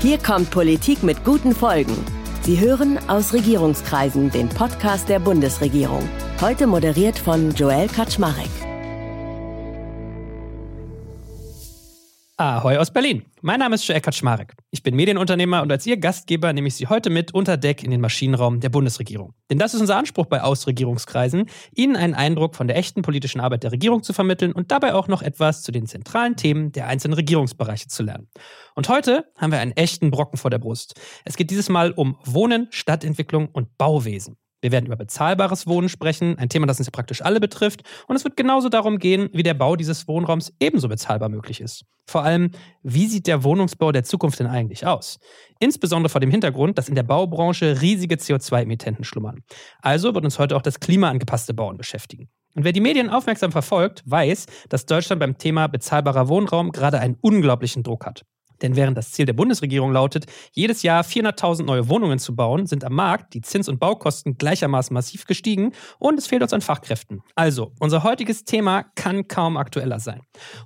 Hier kommt Politik mit guten Folgen. Sie hören aus Regierungskreisen den Podcast der Bundesregierung. Heute moderiert von Joel Kaczmarek. Ahoi aus Berlin. Mein Name ist Joel Kaczmarek. Ich bin Medienunternehmer und als Ihr Gastgeber nehme ich Sie heute mit unter Deck in den Maschinenraum der Bundesregierung. Denn das ist unser Anspruch bei Ausregierungskreisen, Ihnen einen Eindruck von der echten politischen Arbeit der Regierung zu vermitteln und dabei auch noch etwas zu den zentralen Themen der einzelnen Regierungsbereiche zu lernen. Und heute haben wir einen echten Brocken vor der Brust. Es geht dieses Mal um Wohnen, Stadtentwicklung und Bauwesen. Wir werden über bezahlbares Wohnen sprechen, ein Thema, das uns ja praktisch alle betrifft. Und es wird genauso darum gehen, wie der Bau dieses Wohnraums ebenso bezahlbar möglich ist. Vor allem, wie sieht der Wohnungsbau der Zukunft denn eigentlich aus? Insbesondere vor dem Hintergrund, dass in der Baubranche riesige CO2-Emittenten schlummern. Also wird uns heute auch das klimaangepasste Bauen beschäftigen. Und wer die Medien aufmerksam verfolgt, weiß, dass Deutschland beim Thema bezahlbarer Wohnraum gerade einen unglaublichen Druck hat. Denn während das Ziel der Bundesregierung lautet, jedes Jahr 400.000 neue Wohnungen zu bauen, sind am Markt die Zins- und Baukosten gleichermaßen massiv gestiegen und es fehlt uns an Fachkräften. Also, unser heutiges Thema kann kaum aktueller sein.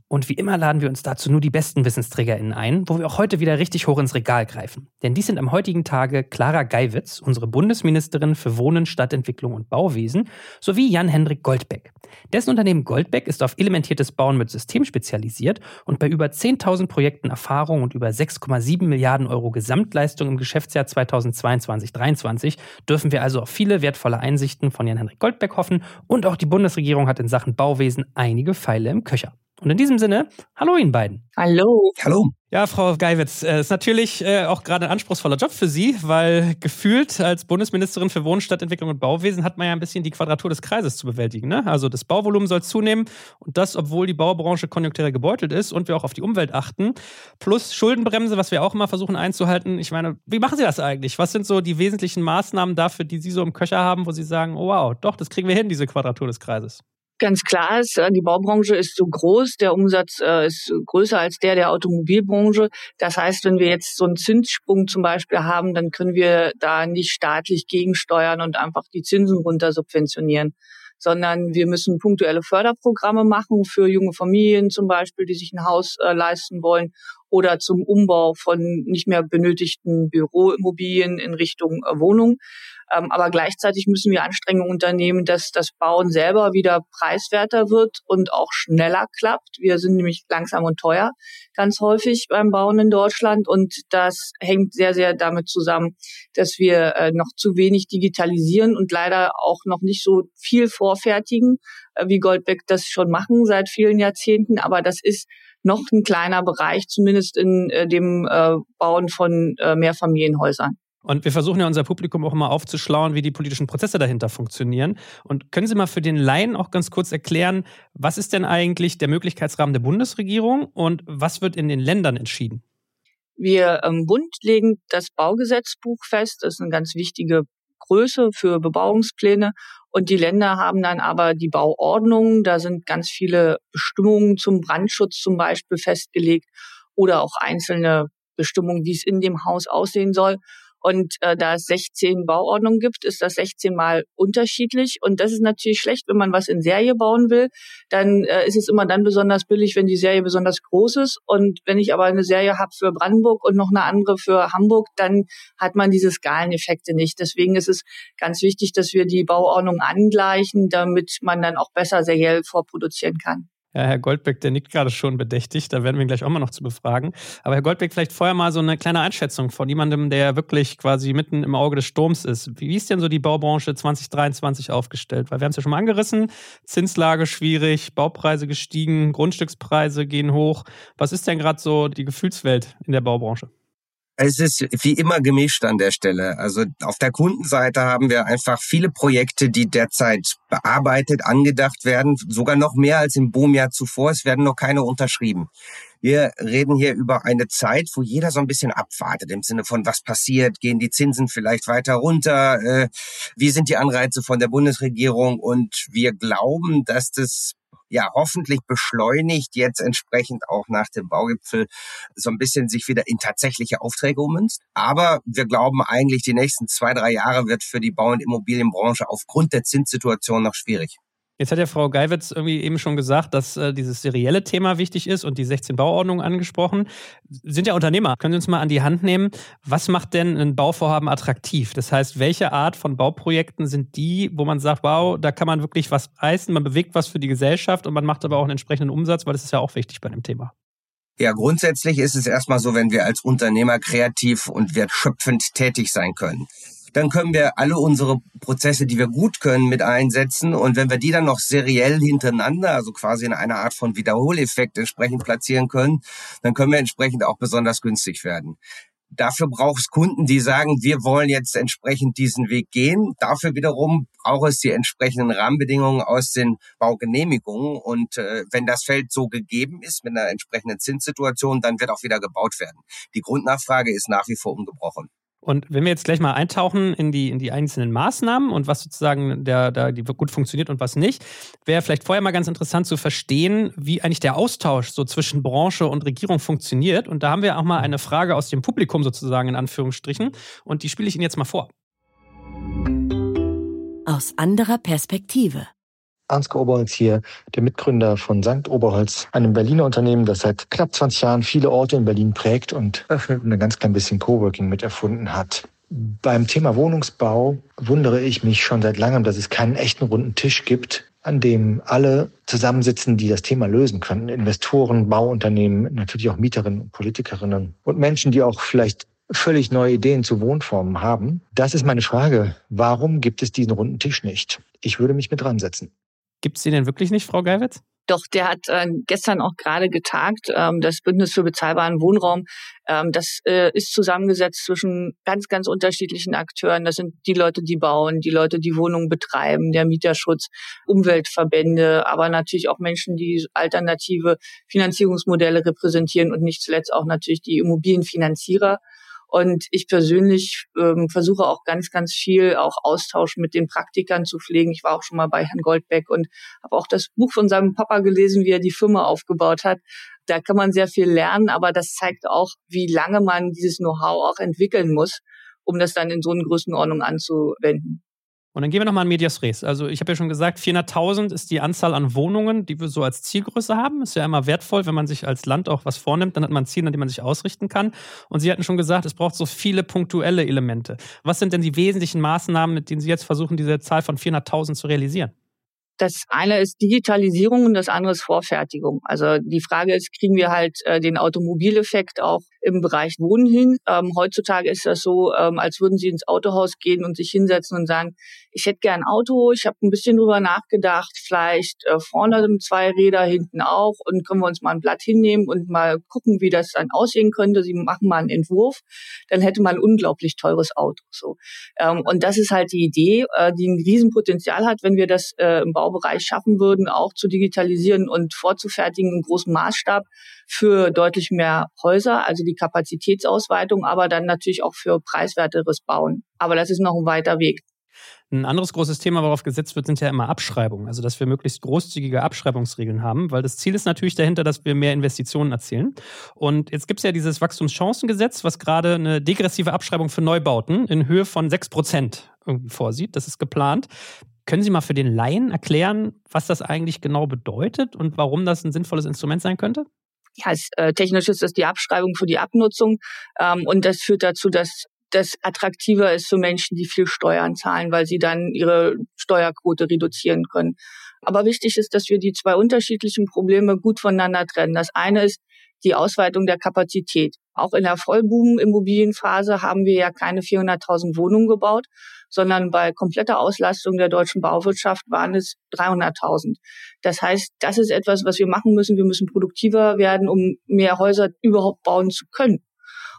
Und wie immer laden wir uns dazu nur die besten WissensträgerInnen ein, wo wir auch heute wieder richtig hoch ins Regal greifen. Denn dies sind am heutigen Tage Clara Geiwitz, unsere Bundesministerin für Wohnen, Stadtentwicklung und Bauwesen, sowie Jan-Hendrik Goldbeck. Dessen Unternehmen Goldbeck ist auf elementiertes Bauen mit System spezialisiert und bei über 10.000 Projekten Erfahrung und über 6,7 Milliarden Euro Gesamtleistung im Geschäftsjahr 2022-23 dürfen wir also auf viele wertvolle Einsichten von Jan-Henrik Goldbeck hoffen und auch die Bundesregierung hat in Sachen Bauwesen einige Pfeile im Köcher. Und in diesem Sinne, hallo Ihnen beiden. Hallo. Hallo. Ja, Frau Geiwitz, äh, ist natürlich äh, auch gerade ein anspruchsvoller Job für Sie, weil gefühlt als Bundesministerin für Wohnen, Stadtentwicklung und Bauwesen hat man ja ein bisschen die Quadratur des Kreises zu bewältigen. Ne? Also das Bauvolumen soll zunehmen und das, obwohl die Baubranche konjunkturell gebeutelt ist und wir auch auf die Umwelt achten. Plus Schuldenbremse, was wir auch immer versuchen einzuhalten. Ich meine, wie machen Sie das eigentlich? Was sind so die wesentlichen Maßnahmen dafür, die Sie so im Köcher haben, wo Sie sagen, oh wow, doch, das kriegen wir hin, diese Quadratur des Kreises? Ganz klar ist, äh, die Baubranche ist so groß, der Umsatz äh, ist größer als der der Automobilbranche. Das heißt, wenn wir jetzt so einen Zinssprung zum Beispiel haben, dann können wir da nicht staatlich gegensteuern und einfach die Zinsen runter subventionieren sondern wir müssen punktuelle Förderprogramme machen für junge Familien zum Beispiel, die sich ein Haus äh, leisten wollen oder zum Umbau von nicht mehr benötigten Büroimmobilien in Richtung äh, Wohnung. Ähm, aber gleichzeitig müssen wir Anstrengungen unternehmen, dass das Bauen selber wieder preiswerter wird und auch schneller klappt. Wir sind nämlich langsam und teuer ganz häufig beim Bauen in Deutschland und das hängt sehr, sehr damit zusammen, dass wir äh, noch zu wenig digitalisieren und leider auch noch nicht so viel vorfertigen, äh, wie Goldbeck das schon machen seit vielen Jahrzehnten. Aber das ist noch ein kleiner Bereich, zumindest in äh, dem Bauen von Mehrfamilienhäusern. Und wir versuchen ja unser Publikum auch immer aufzuschlauen, wie die politischen Prozesse dahinter funktionieren. Und können Sie mal für den Laien auch ganz kurz erklären, was ist denn eigentlich der Möglichkeitsrahmen der Bundesregierung und was wird in den Ländern entschieden? Wir im ähm, Bund legen das Baugesetzbuch fest. Das ist eine ganz wichtige Größe für Bebauungspläne. Und die Länder haben dann aber die Bauordnungen. Da sind ganz viele Bestimmungen zum Brandschutz zum Beispiel festgelegt oder auch einzelne Bestimmungen, wie es in dem Haus aussehen soll. Und äh, da es 16 Bauordnungen gibt, ist das 16 mal unterschiedlich. Und das ist natürlich schlecht, wenn man was in Serie bauen will. Dann äh, ist es immer dann besonders billig, wenn die Serie besonders groß ist. Und wenn ich aber eine Serie habe für Brandenburg und noch eine andere für Hamburg, dann hat man diese Skaleneffekte nicht. Deswegen ist es ganz wichtig, dass wir die Bauordnung angleichen, damit man dann auch besser seriell vorproduzieren kann. Ja, Herr Goldbeck, der nickt gerade schon bedächtig. Da werden wir ihn gleich auch mal noch zu befragen. Aber Herr Goldbeck, vielleicht vorher mal so eine kleine Einschätzung von jemandem, der wirklich quasi mitten im Auge des Sturms ist. Wie ist denn so die Baubranche 2023 aufgestellt? Weil wir haben es ja schon mal angerissen. Zinslage schwierig, Baupreise gestiegen, Grundstückspreise gehen hoch. Was ist denn gerade so die Gefühlswelt in der Baubranche? Es ist wie immer gemischt an der Stelle. Also auf der Kundenseite haben wir einfach viele Projekte, die derzeit bearbeitet, angedacht werden, sogar noch mehr als im Boomjahr zuvor. Es werden noch keine unterschrieben. Wir reden hier über eine Zeit, wo jeder so ein bisschen abwartet im Sinne von, was passiert, gehen die Zinsen vielleicht weiter runter, äh, wie sind die Anreize von der Bundesregierung und wir glauben, dass das ja hoffentlich beschleunigt jetzt entsprechend auch nach dem Baugipfel so ein bisschen sich wieder in tatsächliche Aufträge ummünzt. Aber wir glauben eigentlich, die nächsten zwei, drei Jahre wird für die Bau- und Immobilienbranche aufgrund der Zinssituation noch schwierig. Jetzt hat ja Frau Geiwitz irgendwie eben schon gesagt, dass äh, dieses serielle Thema wichtig ist und die 16 Bauordnungen angesprochen. Sind ja Unternehmer. Können Sie uns mal an die Hand nehmen? Was macht denn ein Bauvorhaben attraktiv? Das heißt, welche Art von Bauprojekten sind die, wo man sagt, wow, da kann man wirklich was reißen, man bewegt was für die Gesellschaft und man macht aber auch einen entsprechenden Umsatz, weil das ist ja auch wichtig bei dem Thema. Ja, grundsätzlich ist es erstmal so, wenn wir als Unternehmer kreativ und wertschöpfend tätig sein können dann können wir alle unsere Prozesse, die wir gut können, mit einsetzen. Und wenn wir die dann noch seriell hintereinander, also quasi in einer Art von Wiederholeffekt entsprechend platzieren können, dann können wir entsprechend auch besonders günstig werden. Dafür braucht es Kunden, die sagen, wir wollen jetzt entsprechend diesen Weg gehen. Dafür wiederum braucht es die entsprechenden Rahmenbedingungen aus den Baugenehmigungen. Und äh, wenn das Feld so gegeben ist mit einer entsprechenden Zinssituation, dann wird auch wieder gebaut werden. Die Grundnachfrage ist nach wie vor ungebrochen. Und wenn wir jetzt gleich mal eintauchen in die, in die einzelnen Maßnahmen und was sozusagen der, der, die gut funktioniert und was nicht, wäre vielleicht vorher mal ganz interessant zu verstehen, wie eigentlich der Austausch so zwischen Branche und Regierung funktioniert. Und da haben wir auch mal eine Frage aus dem Publikum sozusagen in Anführungsstrichen. Und die spiele ich Ihnen jetzt mal vor. Aus anderer Perspektive. Ansgar Oberholz hier, der Mitgründer von St. Oberholz, einem Berliner Unternehmen, das seit knapp 20 Jahren viele Orte in Berlin prägt und öffnet und ein ganz klein bisschen Coworking mit erfunden hat. Beim Thema Wohnungsbau wundere ich mich schon seit langem, dass es keinen echten runden Tisch gibt, an dem alle zusammensitzen, die das Thema lösen können. Investoren, Bauunternehmen, natürlich auch Mieterinnen und Politikerinnen und Menschen, die auch vielleicht völlig neue Ideen zu Wohnformen haben. Das ist meine Frage. Warum gibt es diesen runden Tisch nicht? Ich würde mich mit dran setzen. Gibt es den denn wirklich nicht, Frau Geiwitz? Doch, der hat äh, gestern auch gerade getagt, ähm, das Bündnis für bezahlbaren Wohnraum. Ähm, das äh, ist zusammengesetzt zwischen ganz, ganz unterschiedlichen Akteuren. Das sind die Leute, die bauen, die Leute, die Wohnungen betreiben, der Mieterschutz, Umweltverbände, aber natürlich auch Menschen, die alternative Finanzierungsmodelle repräsentieren und nicht zuletzt auch natürlich die Immobilienfinanzierer. Und ich persönlich ähm, versuche auch ganz, ganz viel auch Austausch mit den Praktikern zu pflegen. Ich war auch schon mal bei Herrn Goldbeck und habe auch das Buch von seinem Papa gelesen, wie er die Firma aufgebaut hat. Da kann man sehr viel lernen, aber das zeigt auch, wie lange man dieses Know-how auch entwickeln muss, um das dann in so einer Größenordnung anzuwenden. Und dann gehen wir nochmal an Medias Res. Also ich habe ja schon gesagt, 400.000 ist die Anzahl an Wohnungen, die wir so als Zielgröße haben. Ist ja immer wertvoll, wenn man sich als Land auch was vornimmt, dann hat man ein Ziel, an dem man sich ausrichten kann. Und Sie hatten schon gesagt, es braucht so viele punktuelle Elemente. Was sind denn die wesentlichen Maßnahmen, mit denen Sie jetzt versuchen, diese Zahl von 400.000 zu realisieren? Das eine ist Digitalisierung und das andere ist Vorfertigung. Also die Frage ist, kriegen wir halt äh, den Automobileffekt auch im Bereich Wohnen hin? Ähm, heutzutage ist das so, ähm, als würden Sie ins Autohaus gehen und sich hinsetzen und sagen, ich hätte gern ein Auto, ich habe ein bisschen drüber nachgedacht, vielleicht äh, vorne zwei Räder, hinten auch und können wir uns mal ein Blatt hinnehmen und mal gucken, wie das dann aussehen könnte. Sie machen mal einen Entwurf, dann hätte man ein unglaublich teures Auto. So ähm, und das ist halt die Idee, äh, die ein Riesenpotenzial hat, wenn wir das äh, im Baubereich schaffen würden, auch zu digitalisieren und vorzufertigen im großen Maßstab für deutlich mehr Häuser, also die Kapazitätsausweitung, aber dann natürlich auch für preiswerteres Bauen. Aber das ist noch ein weiter Weg. Ein anderes großes Thema, worauf gesetzt wird, sind ja immer Abschreibungen. Also, dass wir möglichst großzügige Abschreibungsregeln haben, weil das Ziel ist natürlich dahinter, dass wir mehr Investitionen erzielen. Und jetzt gibt es ja dieses Wachstumschancengesetz, was gerade eine degressive Abschreibung für Neubauten in Höhe von 6 Prozent vorsieht. Das ist geplant. Können Sie mal für den Laien erklären, was das eigentlich genau bedeutet und warum das ein sinnvolles Instrument sein könnte? Als, äh, technisch ist das die Abschreibung für die Abnutzung ähm, und das führt dazu, dass das attraktiver ist für Menschen, die viel Steuern zahlen, weil sie dann ihre Steuerquote reduzieren können. Aber wichtig ist, dass wir die zwei unterschiedlichen Probleme gut voneinander trennen. Das eine ist die Ausweitung der Kapazität. Auch in der Vollboom-Immobilienphase haben wir ja keine 400.000 Wohnungen gebaut, sondern bei kompletter Auslastung der deutschen Bauwirtschaft waren es 300.000. Das heißt, das ist etwas, was wir machen müssen. Wir müssen produktiver werden, um mehr Häuser überhaupt bauen zu können.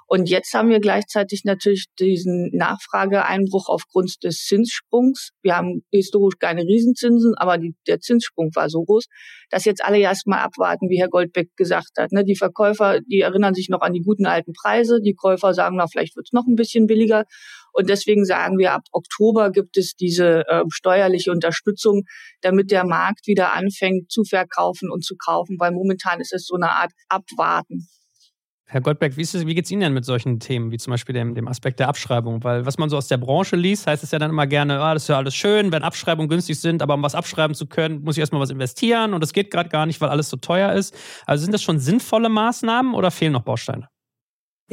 Und jetzt haben wir gleichzeitig natürlich diesen Nachfrageeinbruch aufgrund des Zinssprungs. Wir haben historisch keine Riesenzinsen, aber die, der Zinssprung war so groß, dass jetzt alle erstmal abwarten, wie Herr Goldbeck gesagt hat. Ne, die Verkäufer, die erinnern sich noch an die guten alten Preise. Die Käufer sagen, na, vielleicht wird es noch ein bisschen billiger. Und deswegen sagen wir, ab Oktober gibt es diese äh, steuerliche Unterstützung, damit der Markt wieder anfängt zu verkaufen und zu kaufen, weil momentan ist es so eine Art Abwarten. Herr Goldberg, wie, wie geht es Ihnen denn mit solchen Themen, wie zum Beispiel dem, dem, Aspekt der Abschreibung? Weil was man so aus der Branche liest, heißt es ja dann immer gerne, ah, das ist ja alles schön, wenn Abschreibungen günstig sind, aber um was abschreiben zu können, muss ich erstmal was investieren und das geht gerade gar nicht, weil alles so teuer ist. Also sind das schon sinnvolle Maßnahmen oder fehlen noch Bausteine?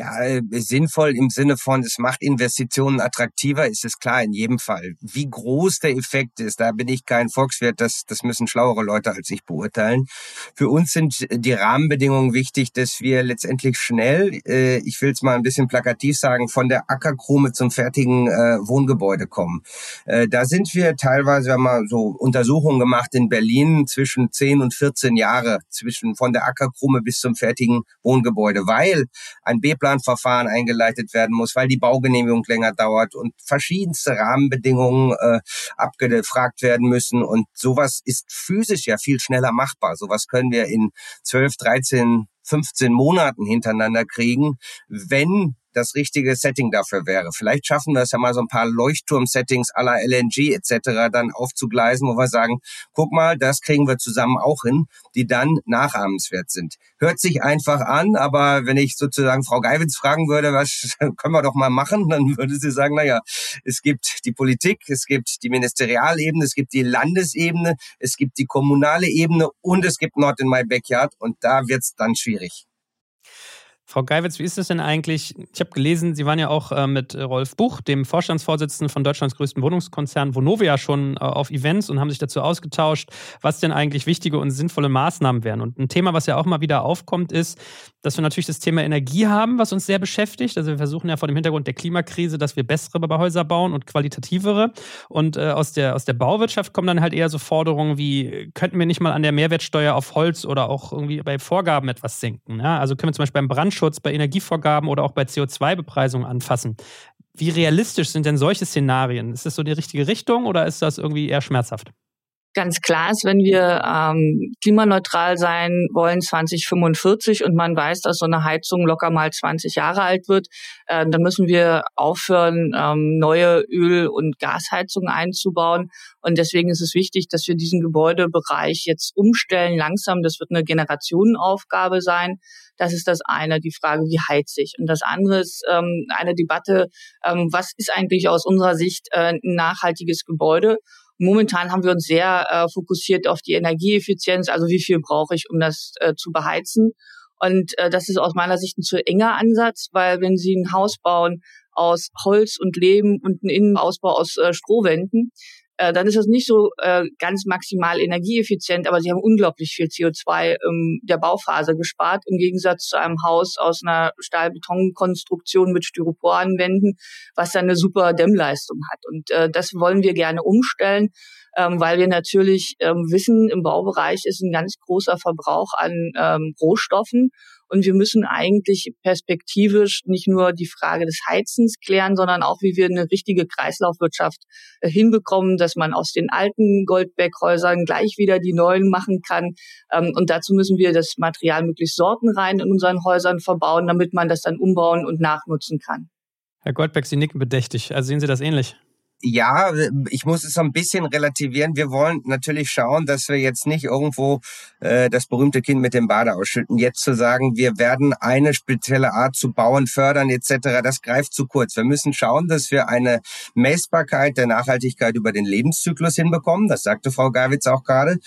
Ja, äh, sinnvoll im Sinne von, es macht Investitionen attraktiver, ist es klar in jedem Fall. Wie groß der Effekt ist, da bin ich kein Volkswirt, das, das müssen schlauere Leute als ich beurteilen. Für uns sind die Rahmenbedingungen wichtig, dass wir letztendlich schnell, äh, ich will es mal ein bisschen plakativ sagen, von der Ackerkrume zum fertigen äh, Wohngebäude kommen. Äh, da sind wir teilweise, wir haben mal so Untersuchungen gemacht in Berlin zwischen 10 und 14 Jahre, zwischen von der Ackerkrume bis zum fertigen Wohngebäude, weil ein B Bauplanverfahren eingeleitet werden muss, weil die Baugenehmigung länger dauert und verschiedenste Rahmenbedingungen äh, abgefragt werden müssen. Und sowas ist physisch ja viel schneller machbar. Sowas können wir in 12, 13, 15 Monaten hintereinander kriegen, wenn das richtige Setting dafür wäre. Vielleicht schaffen wir es ja mal so ein paar Leuchtturm-Settings aller LNG etc. dann aufzugleisen, wo wir sagen, guck mal, das kriegen wir zusammen auch hin, die dann nachahmenswert sind. Hört sich einfach an, aber wenn ich sozusagen Frau Geiwitz fragen würde, was können wir doch mal machen, dann würde sie sagen, naja, es gibt die Politik, es gibt die Ministerialebene, es gibt die Landesebene, es gibt die kommunale Ebene und es gibt Not in My Backyard und da wird's dann schwierig. Frau Geiwitz, wie ist es denn eigentlich? Ich habe gelesen, Sie waren ja auch äh, mit Rolf Buch, dem Vorstandsvorsitzenden von Deutschlands größten Wohnungskonzern Vonovia, schon äh, auf Events und haben sich dazu ausgetauscht, was denn eigentlich wichtige und sinnvolle Maßnahmen wären. Und ein Thema, was ja auch mal wieder aufkommt, ist, dass wir natürlich das Thema Energie haben, was uns sehr beschäftigt. Also wir versuchen ja vor dem Hintergrund der Klimakrise, dass wir bessere Häuser bauen und qualitativere. Und äh, aus, der, aus der Bauwirtschaft kommen dann halt eher so Forderungen wie, könnten wir nicht mal an der Mehrwertsteuer auf Holz oder auch irgendwie bei Vorgaben etwas senken? Ja? Also können wir zum Beispiel beim Brandschutz Klimaschutz, bei Energievorgaben oder auch bei CO2-Bepreisung anfassen. Wie realistisch sind denn solche Szenarien? Ist das so die richtige Richtung oder ist das irgendwie eher schmerzhaft? Ganz klar ist, wenn wir ähm, klimaneutral sein wollen 2045 und man weiß, dass so eine Heizung locker mal 20 Jahre alt wird, äh, dann müssen wir aufhören, ähm, neue Öl- und Gasheizungen einzubauen. Und deswegen ist es wichtig, dass wir diesen Gebäudebereich jetzt umstellen langsam. Das wird eine Generationenaufgabe sein. Das ist das eine, die Frage, wie heizt sich. Und das andere ist ähm, eine Debatte, ähm, was ist eigentlich aus unserer Sicht äh, ein nachhaltiges Gebäude? Momentan haben wir uns sehr äh, fokussiert auf die Energieeffizienz, also wie viel brauche ich, um das äh, zu beheizen. Und äh, das ist aus meiner Sicht ein zu enger Ansatz, weil wenn Sie ein Haus bauen aus Holz und Leben und einen Innenausbau aus äh, Strohwänden, äh, dann ist das nicht so äh, ganz maximal energieeffizient, aber sie haben unglaublich viel CO2 ähm, der Bauphase gespart, im Gegensatz zu einem Haus aus einer Stahlbetonkonstruktion mit Styroporanwänden, was dann eine super Dämmleistung hat. Und äh, das wollen wir gerne umstellen ähm, weil wir natürlich ähm, wissen, im Baubereich ist ein ganz großer Verbrauch an ähm, Rohstoffen und wir müssen eigentlich perspektivisch nicht nur die Frage des Heizens klären, sondern auch, wie wir eine richtige Kreislaufwirtschaft äh, hinbekommen, dass man aus den alten Goldberghäusern gleich wieder die neuen machen kann. Ähm, und dazu müssen wir das Material möglichst sortenrein in unseren Häusern verbauen, damit man das dann umbauen und nachnutzen kann. Herr Goldberg, Sie nicken bedächtig. Also sehen Sie das ähnlich? Ja, ich muss es so ein bisschen relativieren. Wir wollen natürlich schauen, dass wir jetzt nicht irgendwo äh, das berühmte Kind mit dem Bade ausschütten. Jetzt zu sagen, wir werden eine spezielle Art zu bauen, fördern etc., das greift zu kurz. Wir müssen schauen, dass wir eine Messbarkeit der Nachhaltigkeit über den Lebenszyklus hinbekommen. Das sagte Frau Gawitz auch gerade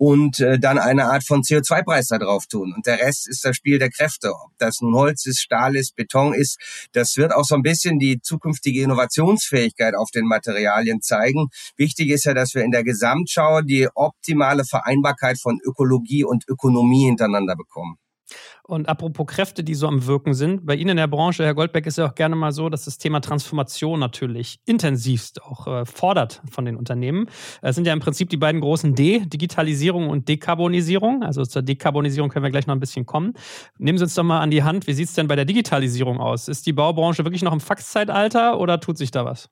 und äh, dann eine Art von CO2-Preis da drauf tun. Und der Rest ist das Spiel der Kräfte. Ob das nun Holz ist, Stahl ist, Beton ist, das wird auch so ein bisschen die zukünftige Innovationsfähigkeit auf den Materialien zeigen. Wichtig ist ja, dass wir in der Gesamtschau die optimale Vereinbarkeit von Ökologie und Ökonomie hintereinander bekommen. Und apropos Kräfte, die so am Wirken sind, bei Ihnen in der Branche, Herr Goldbeck, ist ja auch gerne mal so, dass das Thema Transformation natürlich intensivst auch äh, fordert von den Unternehmen. Es sind ja im Prinzip die beiden großen D, Digitalisierung und Dekarbonisierung. Also zur Dekarbonisierung können wir gleich noch ein bisschen kommen. Nehmen Sie uns doch mal an die Hand, wie sieht es denn bei der Digitalisierung aus? Ist die Baubranche wirklich noch im Faxzeitalter oder tut sich da was?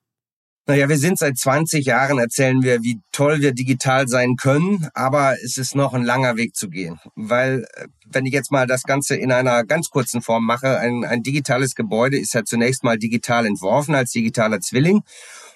Naja, wir sind seit 20 Jahren, erzählen wir, wie toll wir digital sein können, aber es ist noch ein langer Weg zu gehen. Weil, äh, wenn ich jetzt mal das Ganze in einer ganz kurzen Form mache, ein, ein digitales Gebäude ist ja zunächst mal digital entworfen als digitaler Zwilling.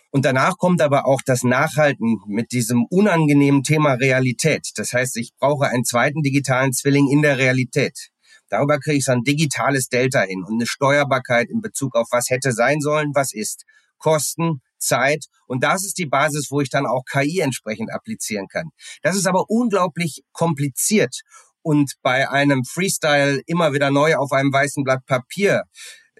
Und danach kommt aber auch das Nachhalten mit diesem unangenehmen Thema Realität. Das heißt, ich brauche einen zweiten digitalen Zwilling in der Realität. Darüber kriege ich so ein digitales Delta hin und eine Steuerbarkeit in Bezug auf was hätte sein sollen, was ist. Kosten, Zeit und das ist die Basis, wo ich dann auch KI entsprechend applizieren kann. Das ist aber unglaublich kompliziert und bei einem Freestyle immer wieder neu auf einem weißen Blatt Papier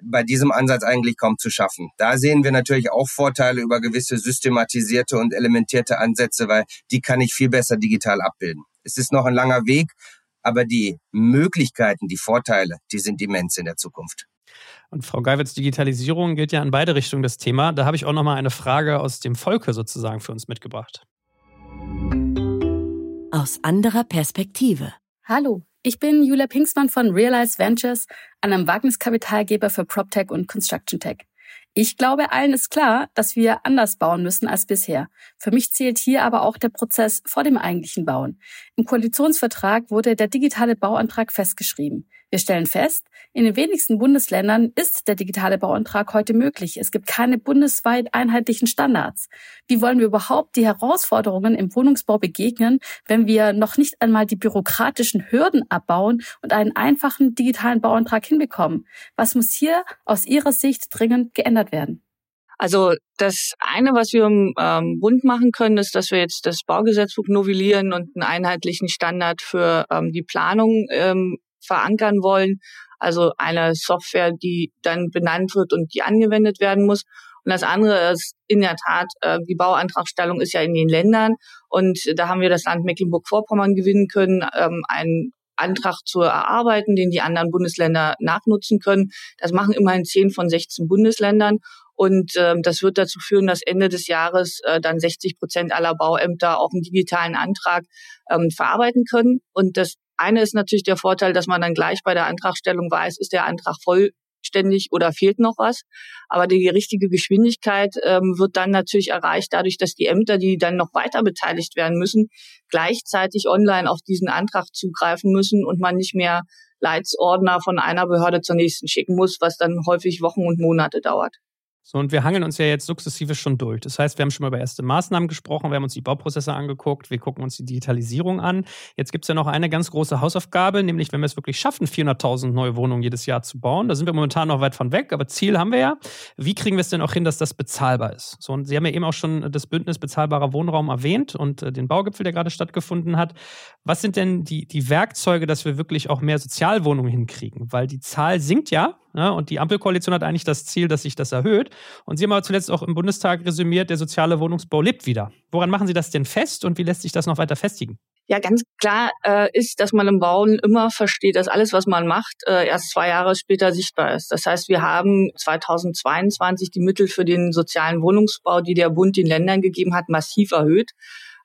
bei diesem Ansatz eigentlich kaum zu schaffen. Da sehen wir natürlich auch Vorteile über gewisse systematisierte und elementierte Ansätze, weil die kann ich viel besser digital abbilden. Es ist noch ein langer Weg, aber die Möglichkeiten, die Vorteile, die sind immens in der Zukunft. Und Frau Geiwitz, Digitalisierung geht ja in beide Richtungen das Thema. Da habe ich auch noch mal eine Frage aus dem Volke sozusagen für uns mitgebracht. Aus anderer Perspektive. Hallo, ich bin Julia Pinksmann von Realize Ventures, einem Wagniskapitalgeber für PropTech und Construction Tech. Ich glaube, allen ist klar, dass wir anders bauen müssen als bisher. Für mich zählt hier aber auch der Prozess vor dem eigentlichen Bauen. Im Koalitionsvertrag wurde der digitale Bauantrag festgeschrieben. Wir stellen fest, in den wenigsten Bundesländern ist der digitale Bauantrag heute möglich. Es gibt keine bundesweit einheitlichen Standards. Wie wollen wir überhaupt die Herausforderungen im Wohnungsbau begegnen, wenn wir noch nicht einmal die bürokratischen Hürden abbauen und einen einfachen digitalen Bauantrag hinbekommen? Was muss hier aus Ihrer Sicht dringend geändert werden? Also das eine, was wir im ähm, Bund machen können, ist, dass wir jetzt das Baugesetzbuch novellieren und einen einheitlichen Standard für ähm, die Planung ähm, verankern wollen. Also eine Software, die dann benannt wird und die angewendet werden muss. Und das andere ist in der Tat, äh, die Bauantragstellung ist ja in den Ländern. Und da haben wir das Land Mecklenburg-Vorpommern gewinnen können, ähm, einen Antrag zu erarbeiten, den die anderen Bundesländer nachnutzen können. Das machen immerhin zehn von 16 Bundesländern. Und ähm, das wird dazu führen, dass Ende des Jahres äh, dann 60 Prozent aller Bauämter auch einen digitalen Antrag ähm, verarbeiten können. Und das eine ist natürlich der Vorteil, dass man dann gleich bei der Antragstellung weiß, ist der Antrag vollständig oder fehlt noch was. Aber die richtige Geschwindigkeit ähm, wird dann natürlich erreicht, dadurch, dass die Ämter, die dann noch weiter beteiligt werden müssen, gleichzeitig online auf diesen Antrag zugreifen müssen und man nicht mehr Leitsordner von einer Behörde zur nächsten schicken muss, was dann häufig Wochen und Monate dauert. So, und wir hangeln uns ja jetzt sukzessive schon durch. Das heißt, wir haben schon mal über erste Maßnahmen gesprochen, wir haben uns die Bauprozesse angeguckt, wir gucken uns die Digitalisierung an. Jetzt gibt es ja noch eine ganz große Hausaufgabe, nämlich wenn wir es wirklich schaffen, 400.000 neue Wohnungen jedes Jahr zu bauen. Da sind wir momentan noch weit von weg, aber Ziel haben wir ja. Wie kriegen wir es denn auch hin, dass das bezahlbar ist? So, und Sie haben ja eben auch schon das Bündnis bezahlbarer Wohnraum erwähnt und äh, den Baugipfel, der gerade stattgefunden hat. Was sind denn die, die Werkzeuge, dass wir wirklich auch mehr Sozialwohnungen hinkriegen? Weil die Zahl sinkt ja, ja und die Ampelkoalition hat eigentlich das Ziel, dass sich das erhöht. Und Sie haben aber zuletzt auch im Bundestag resümiert, der soziale Wohnungsbau lebt wieder. Woran machen Sie das denn fest und wie lässt sich das noch weiter festigen? Ja, ganz klar äh, ist, dass man im Bauen immer versteht, dass alles, was man macht, äh, erst zwei Jahre später sichtbar ist. Das heißt, wir haben 2022 die Mittel für den sozialen Wohnungsbau, die der Bund den Ländern gegeben hat, massiv erhöht.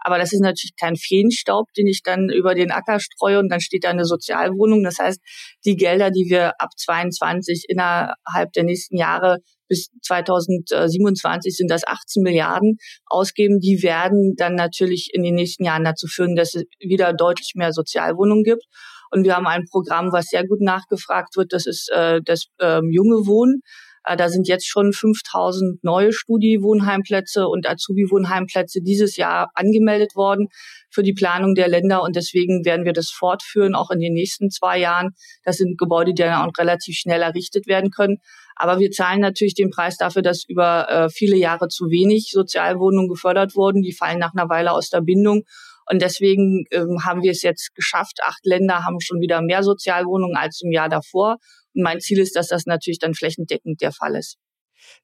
Aber das ist natürlich kein Feenstaub, den ich dann über den Acker streue und dann steht da eine Sozialwohnung. Das heißt, die Gelder, die wir ab 22 innerhalb der nächsten Jahre bis 2027 sind das 18 Milliarden ausgeben. Die werden dann natürlich in den nächsten Jahren dazu führen, dass es wieder deutlich mehr Sozialwohnungen gibt. Und wir haben ein Programm, was sehr gut nachgefragt wird. Das ist äh, das ähm, junge Wohnen. Äh, da sind jetzt schon 5000 neue Studi-Wohnheimplätze und Azubi-Wohnheimplätze dieses Jahr angemeldet worden für die Planung der Länder. Und deswegen werden wir das fortführen, auch in den nächsten zwei Jahren. Das sind Gebäude, die dann auch relativ schnell errichtet werden können. Aber wir zahlen natürlich den Preis dafür, dass über äh, viele Jahre zu wenig Sozialwohnungen gefördert wurden. Die fallen nach einer Weile aus der Bindung. Und deswegen ähm, haben wir es jetzt geschafft. Acht Länder haben schon wieder mehr Sozialwohnungen als im Jahr davor. Mein Ziel ist, dass das natürlich dann flächendeckend der Fall ist.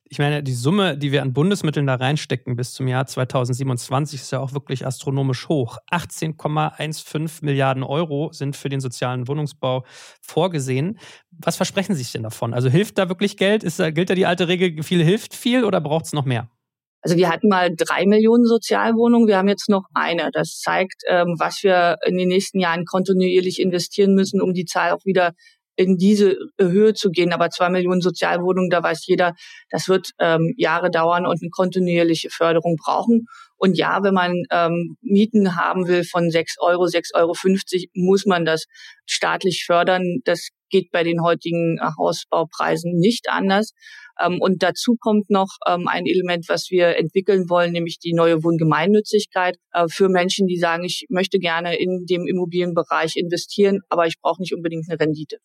Ich meine, die Summe, die wir an Bundesmitteln da reinstecken bis zum Jahr 2027, ist ja auch wirklich astronomisch hoch. 18,15 Milliarden Euro sind für den sozialen Wohnungsbau vorgesehen. Was versprechen Sie sich denn davon? Also hilft da wirklich Geld? Ist, gilt da die alte Regel, viel hilft viel oder braucht es noch mehr? Also wir hatten mal drei Millionen Sozialwohnungen, wir haben jetzt noch eine. Das zeigt, ähm, was wir in den nächsten Jahren kontinuierlich investieren müssen, um die Zahl auch wieder in diese Höhe zu gehen. Aber zwei Millionen Sozialwohnungen, da weiß jeder, das wird ähm, Jahre dauern und eine kontinuierliche Förderung brauchen. Und ja, wenn man ähm, Mieten haben will von sechs Euro, sechs Euro, fünfzig, muss man das staatlich fördern. Das geht bei den heutigen äh, Hausbaupreisen nicht anders. Ähm, und dazu kommt noch ähm, ein Element, was wir entwickeln wollen, nämlich die neue Wohngemeinnützigkeit äh, für Menschen, die sagen, ich möchte gerne in dem Immobilienbereich investieren, aber ich brauche nicht unbedingt eine Rendite.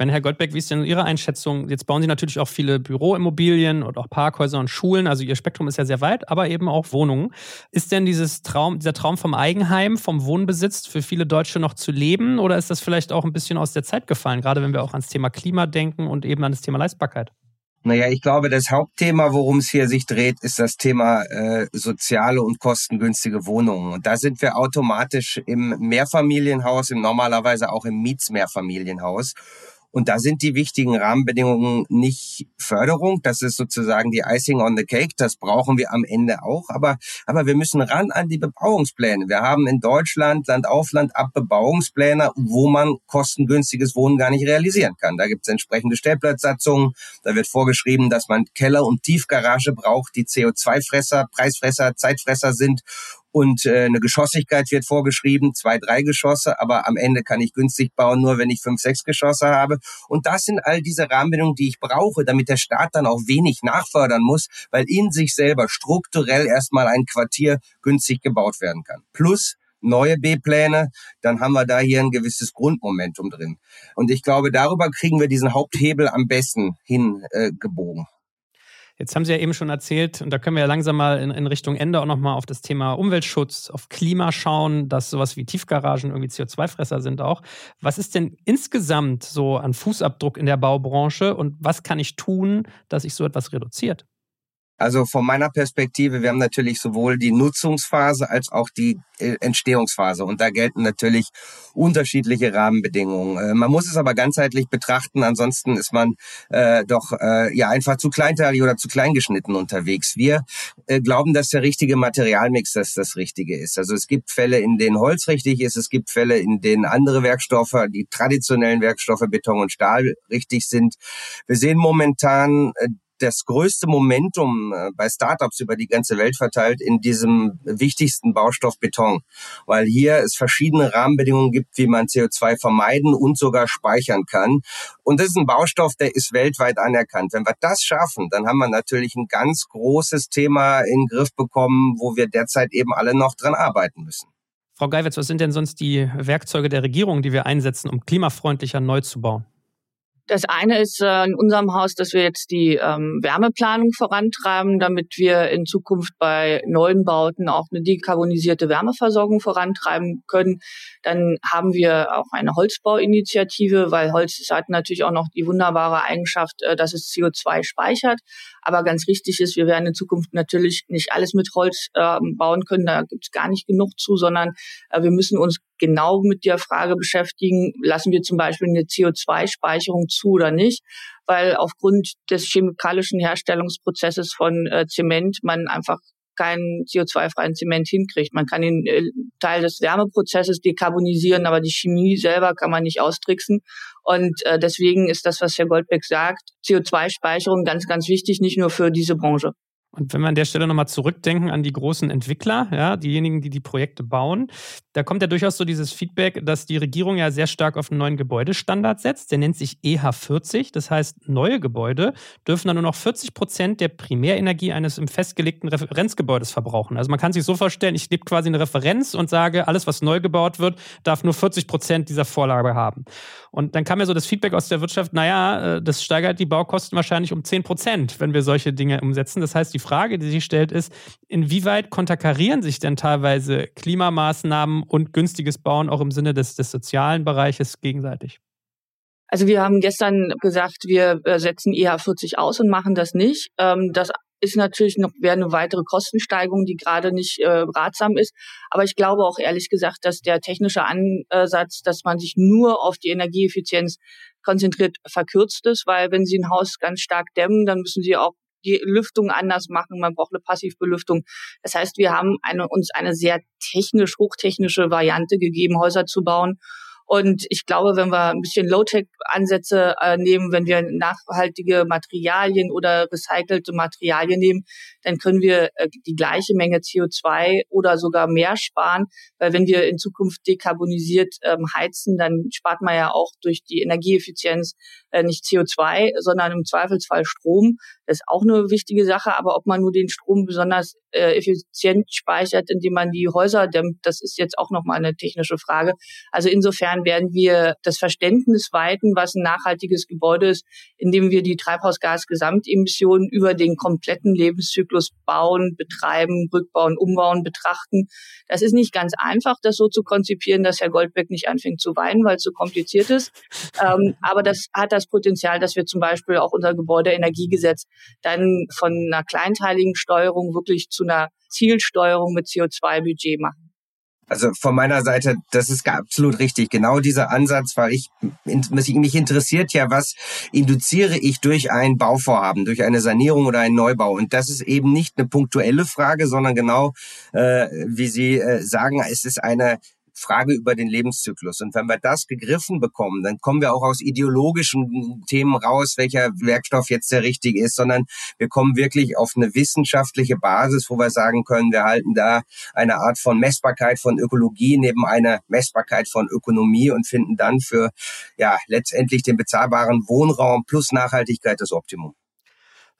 Meine Herr Goldbeck, wie ist denn Ihre Einschätzung? Jetzt bauen Sie natürlich auch viele Büroimmobilien und auch Parkhäuser und Schulen. Also Ihr Spektrum ist ja sehr weit, aber eben auch Wohnungen. Ist denn dieses Traum, dieser Traum vom Eigenheim, vom Wohnbesitz für viele Deutsche noch zu leben? Oder ist das vielleicht auch ein bisschen aus der Zeit gefallen, gerade wenn wir auch ans Thema Klima denken und eben an das Thema Leistbarkeit? Naja, ich glaube, das Hauptthema, worum es hier sich dreht, ist das Thema äh, soziale und kostengünstige Wohnungen. Und da sind wir automatisch im Mehrfamilienhaus, im normalerweise auch im Mietsmehrfamilienhaus. Und da sind die wichtigen Rahmenbedingungen nicht Förderung, das ist sozusagen die Icing on the Cake, das brauchen wir am Ende auch, aber, aber wir müssen ran an die Bebauungspläne. Wir haben in Deutschland Land auf Land ab Bebauungspläne, wo man kostengünstiges Wohnen gar nicht realisieren kann. Da gibt es entsprechende Stellplatzsatzungen, da wird vorgeschrieben, dass man Keller und Tiefgarage braucht, die CO2-Fresser, Preisfresser, Zeitfresser sind und äh, eine Geschossigkeit wird vorgeschrieben, zwei, drei Geschosse, aber am Ende kann ich günstig bauen, nur wenn ich fünf, sechs Geschosse habe. Und das sind all diese Rahmenbedingungen, die ich brauche, damit der Staat dann auch wenig nachfördern muss, weil in sich selber strukturell erstmal ein Quartier günstig gebaut werden kann. Plus neue B-Pläne, dann haben wir da hier ein gewisses Grundmomentum drin. Und ich glaube, darüber kriegen wir diesen Haupthebel am besten hingebogen. Äh, Jetzt haben Sie ja eben schon erzählt, und da können wir ja langsam mal in, in Richtung Ende auch nochmal auf das Thema Umweltschutz, auf Klima schauen, dass sowas wie Tiefgaragen irgendwie CO2-Fresser sind auch. Was ist denn insgesamt so an Fußabdruck in der Baubranche und was kann ich tun, dass sich so etwas reduziert? Also von meiner Perspektive, wir haben natürlich sowohl die Nutzungsphase als auch die äh, Entstehungsphase und da gelten natürlich unterschiedliche Rahmenbedingungen. Äh, man muss es aber ganzheitlich betrachten, ansonsten ist man äh, doch äh, ja einfach zu kleinteilig oder zu kleingeschnitten unterwegs. Wir äh, glauben, dass der richtige Materialmix das das Richtige ist. Also es gibt Fälle, in denen Holz richtig ist, es gibt Fälle, in denen andere Werkstoffe, die traditionellen Werkstoffe Beton und Stahl richtig sind. Wir sehen momentan äh, das größte Momentum äh, bei Startups über die ganze Welt verteilt in diesem wichtigsten Baustoff Beton, weil hier es verschiedene Rahmenbedingungen gibt, wie man CO2 vermeiden und sogar speichern kann. Und das ist ein Baustoff, der ist weltweit anerkannt. Wenn wir das schaffen, dann haben wir natürlich ein ganz großes Thema in den Griff bekommen, wo wir derzeit eben alle noch dran arbeiten müssen. Frau Geiwitz, was sind denn sonst die Werkzeuge der Regierung, die wir einsetzen, um klimafreundlicher neu zu bauen? Das eine ist äh, in unserem Haus, dass wir jetzt die ähm, Wärmeplanung vorantreiben, damit wir in Zukunft bei neuen Bauten auch eine dekarbonisierte Wärmeversorgung vorantreiben können. Dann haben wir auch eine Holzbauinitiative, weil Holz hat natürlich auch noch die wunderbare Eigenschaft, äh, dass es CO2 speichert. Aber ganz richtig ist, wir werden in Zukunft natürlich nicht alles mit Holz äh, bauen können. Da gibt es gar nicht genug zu, sondern äh, wir müssen uns genau mit der Frage beschäftigen, lassen wir zum Beispiel eine CO2-Speicherung zu oder nicht, weil aufgrund des chemikalischen Herstellungsprozesses von äh, Zement man einfach keinen CO2-freien Zement hinkriegt. Man kann den äh, Teil des Wärmeprozesses dekarbonisieren, aber die Chemie selber kann man nicht austricksen. Und äh, deswegen ist das, was Herr Goldbeck sagt, CO2-Speicherung ganz, ganz wichtig, nicht nur für diese Branche. Und wenn wir an der Stelle nochmal zurückdenken an die großen Entwickler, ja, diejenigen, die die Projekte bauen, da kommt ja durchaus so dieses Feedback, dass die Regierung ja sehr stark auf einen neuen Gebäudestandard setzt. Der nennt sich EH40. Das heißt, neue Gebäude dürfen dann nur noch 40 Prozent der Primärenergie eines im festgelegten Referenzgebäudes verbrauchen. Also man kann sich so vorstellen, ich lebe quasi eine Referenz und sage, alles, was neu gebaut wird, darf nur 40 Prozent dieser Vorlage haben. Und dann kam ja so das Feedback aus der Wirtschaft, naja, äh, das steigert die Baukosten wahrscheinlich um 10 Prozent, wenn wir solche Dinge umsetzen. Das heißt, die Frage, die sich stellt, ist, inwieweit konterkarieren sich denn teilweise Klimamaßnahmen und günstiges Bauen auch im Sinne des, des sozialen Bereiches gegenseitig? Also wir haben gestern gesagt, wir äh, setzen EH 40 aus und machen das nicht. Ähm, das ist natürlich noch wäre eine weitere Kostensteigerung, die gerade nicht äh, ratsam ist. Aber ich glaube auch ehrlich gesagt, dass der technische Ansatz, dass man sich nur auf die Energieeffizienz konzentriert, verkürzt ist, weil wenn Sie ein Haus ganz stark dämmen, dann müssen Sie auch die Lüftung anders machen, man braucht eine Passivbelüftung. Das heißt, wir haben eine, uns eine sehr technisch, hochtechnische Variante gegeben, Häuser zu bauen. Und ich glaube, wenn wir ein bisschen Low-Tech-Ansätze äh, nehmen, wenn wir nachhaltige Materialien oder recycelte Materialien nehmen, dann können wir äh, die gleiche Menge CO2 oder sogar mehr sparen. Weil wenn wir in Zukunft dekarbonisiert ähm, heizen, dann spart man ja auch durch die Energieeffizienz äh, nicht CO2, sondern im Zweifelsfall Strom. Das ist auch eine wichtige Sache. Aber ob man nur den Strom besonders äh, effizient speichert, indem man die Häuser dämmt, das ist jetzt auch nochmal eine technische Frage. Also insofern werden wir das Verständnis weiten, was ein nachhaltiges Gebäude ist, indem wir die Treibhausgasgesamtemissionen über den kompletten Lebenszyklus bauen, betreiben, rückbauen, umbauen, betrachten. Das ist nicht ganz einfach, das so zu konzipieren, dass Herr Goldbeck nicht anfängt zu weinen, weil es so kompliziert ist. Ähm, aber das hat das Potenzial, dass wir zum Beispiel auch unser Gebäudeenergiegesetz dann von einer kleinteiligen Steuerung wirklich zu einer Zielsteuerung mit CO2-Budget machen. Also von meiner Seite, das ist absolut richtig. Genau dieser Ansatz, weil ich mich interessiert ja, was induziere ich durch ein Bauvorhaben, durch eine Sanierung oder einen Neubau. Und das ist eben nicht eine punktuelle Frage, sondern genau, äh, wie Sie äh, sagen, es ist eine Frage über den Lebenszyklus. Und wenn wir das gegriffen bekommen, dann kommen wir auch aus ideologischen Themen raus, welcher Werkstoff jetzt der richtige ist, sondern wir kommen wirklich auf eine wissenschaftliche Basis, wo wir sagen können, wir halten da eine Art von Messbarkeit von Ökologie neben einer Messbarkeit von Ökonomie und finden dann für ja letztendlich den bezahlbaren Wohnraum plus Nachhaltigkeit das Optimum.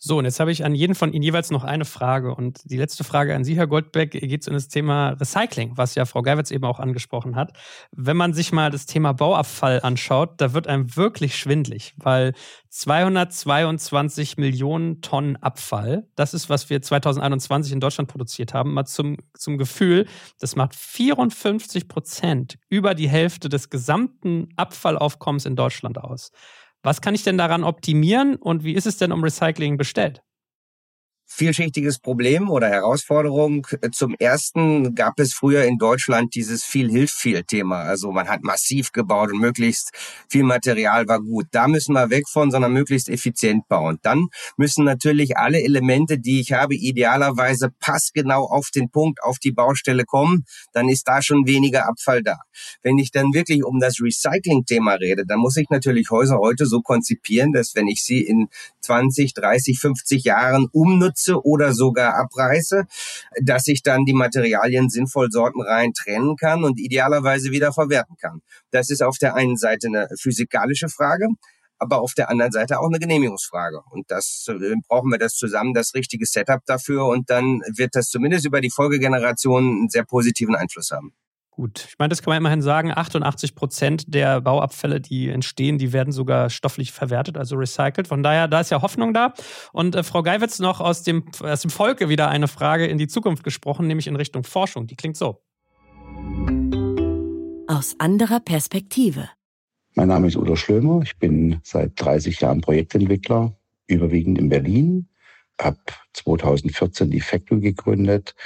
So, und jetzt habe ich an jeden von Ihnen jeweils noch eine Frage. Und die letzte Frage an Sie, Herr Goldbeck, geht um das Thema Recycling, was ja Frau Geiwitz eben auch angesprochen hat. Wenn man sich mal das Thema Bauabfall anschaut, da wird einem wirklich schwindlig, weil 222 Millionen Tonnen Abfall, das ist, was wir 2021 in Deutschland produziert haben, mal zum, zum Gefühl, das macht 54 Prozent, über die Hälfte des gesamten Abfallaufkommens in Deutschland aus. Was kann ich denn daran optimieren und wie ist es denn um Recycling bestellt? Vielschichtiges Problem oder Herausforderung. Zum ersten gab es früher in Deutschland dieses viel hilft viel Thema. Also man hat massiv gebaut und möglichst viel Material war gut. Da müssen wir weg von, sondern möglichst effizient bauen. Dann müssen natürlich alle Elemente, die ich habe, idealerweise passgenau auf den Punkt, auf die Baustelle kommen. Dann ist da schon weniger Abfall da. Wenn ich dann wirklich um das Recycling-Thema rede, dann muss ich natürlich Häuser heute so konzipieren, dass wenn ich sie in 20, 30, 50 Jahren umnutze, nutze oder sogar abreiße, dass ich dann die Materialien sinnvoll sortenrein trennen kann und idealerweise wieder verwerten kann. Das ist auf der einen Seite eine physikalische Frage aber auf der anderen Seite auch eine Genehmigungsfrage. Und das äh, brauchen wir das zusammen, das richtige Setup dafür. Und dann wird das zumindest über die Folgegenerationen einen sehr positiven Einfluss haben. Gut, ich meine, das kann man immerhin sagen, 88 Prozent der Bauabfälle, die entstehen, die werden sogar stofflich verwertet, also recycelt. Von daher, da ist ja Hoffnung da. Und äh, Frau Geiwitz noch aus dem, aus dem Volke wieder eine Frage in die Zukunft gesprochen, nämlich in Richtung Forschung. Die klingt so. Aus anderer Perspektive. Mein Name ist Udo Schlömer. Ich bin seit 30 Jahren Projektentwickler, überwiegend in Berlin. Habe 2014 die Factory gegründet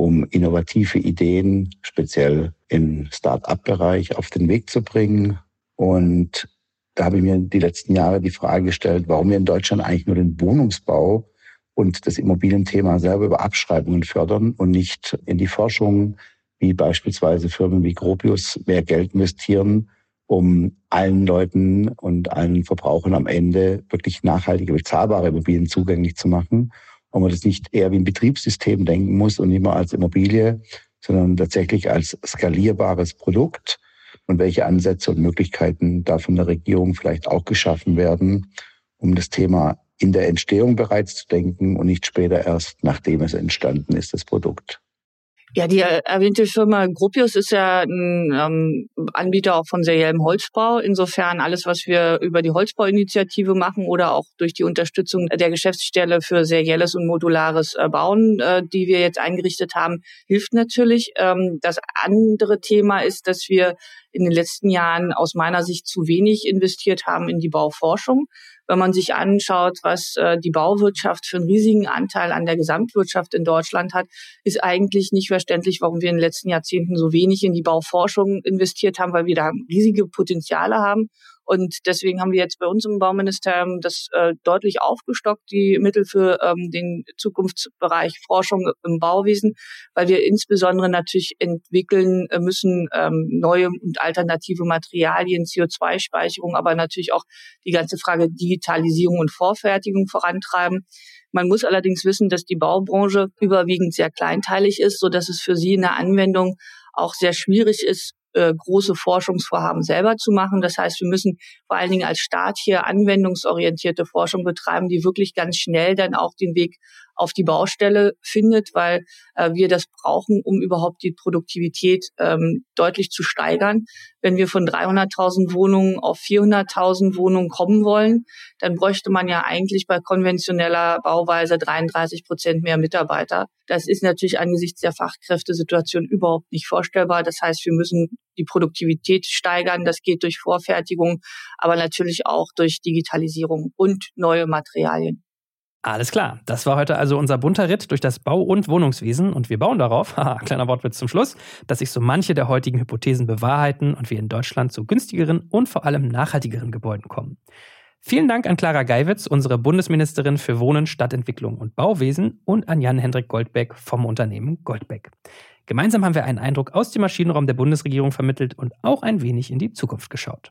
um innovative Ideen speziell im Start-up-Bereich auf den Weg zu bringen. Und da habe ich mir die letzten Jahre die Frage gestellt, warum wir in Deutschland eigentlich nur den Wohnungsbau und das Immobilienthema selber über Abschreibungen fördern und nicht in die Forschung, wie beispielsweise Firmen wie Gropius mehr Geld investieren, um allen Leuten und allen Verbrauchern am Ende wirklich nachhaltige, bezahlbare Immobilien zugänglich zu machen ob man das nicht eher wie ein Betriebssystem denken muss und nicht mehr als Immobilie, sondern tatsächlich als skalierbares Produkt und welche Ansätze und Möglichkeiten da von der Regierung vielleicht auch geschaffen werden, um das Thema in der Entstehung bereits zu denken und nicht später erst, nachdem es entstanden ist, das Produkt. Ja, die erwähnte Firma Gropius ist ja ein ähm, Anbieter auch von seriellem Holzbau. Insofern alles, was wir über die Holzbauinitiative machen oder auch durch die Unterstützung der Geschäftsstelle für serielles und modulares äh, Bauen, äh, die wir jetzt eingerichtet haben, hilft natürlich. Ähm, das andere Thema ist, dass wir in den letzten Jahren aus meiner Sicht zu wenig investiert haben in die Bauforschung. Wenn man sich anschaut, was äh, die Bauwirtschaft für einen riesigen Anteil an der Gesamtwirtschaft in Deutschland hat, ist eigentlich nicht verständlich, warum wir in den letzten Jahrzehnten so wenig in die Bauforschung investiert haben, weil wir da riesige Potenziale haben und deswegen haben wir jetzt bei uns im Bauministerium das äh, deutlich aufgestockt, die Mittel für ähm, den Zukunftsbereich Forschung im Bauwesen, weil wir insbesondere natürlich entwickeln äh, müssen ähm, neue und alternative Materialien, CO2-Speicherung, aber natürlich auch die ganze Frage Digitalisierung und Vorfertigung vorantreiben. Man muss allerdings wissen, dass die Baubranche überwiegend sehr kleinteilig ist, so dass es für sie in der Anwendung auch sehr schwierig ist, äh, große Forschungsvorhaben selber zu machen. Das heißt, wir müssen vor allen Dingen als Staat hier anwendungsorientierte Forschung betreiben, die wirklich ganz schnell dann auch den Weg auf die Baustelle findet, weil äh, wir das brauchen, um überhaupt die Produktivität ähm, deutlich zu steigern. Wenn wir von 300.000 Wohnungen auf 400.000 Wohnungen kommen wollen, dann bräuchte man ja eigentlich bei konventioneller Bauweise 33 Prozent mehr Mitarbeiter. Das ist natürlich angesichts der Fachkräftesituation überhaupt nicht vorstellbar. Das heißt, wir müssen die Produktivität steigern. Das geht durch Vorfertigung, aber natürlich auch durch Digitalisierung und neue Materialien. Alles klar, das war heute also unser bunter Ritt durch das Bau- und Wohnungswesen und wir bauen darauf, haha, kleiner Wortwitz zum Schluss, dass sich so manche der heutigen Hypothesen bewahrheiten und wir in Deutschland zu günstigeren und vor allem nachhaltigeren Gebäuden kommen. Vielen Dank an Clara Geiwitz, unsere Bundesministerin für Wohnen, Stadtentwicklung und Bauwesen und an Jan-Hendrik Goldbeck vom Unternehmen Goldbeck. Gemeinsam haben wir einen Eindruck aus dem Maschinenraum der Bundesregierung vermittelt und auch ein wenig in die Zukunft geschaut.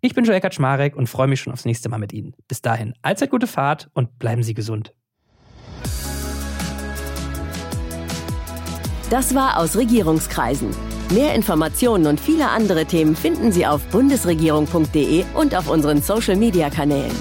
Ich bin Joe Kaczmarek und freue mich schon aufs nächste Mal mit Ihnen. Bis dahin, allzeit gute Fahrt und bleiben Sie gesund. Das war aus Regierungskreisen. Mehr Informationen und viele andere Themen finden Sie auf bundesregierung.de und auf unseren Social-Media-Kanälen.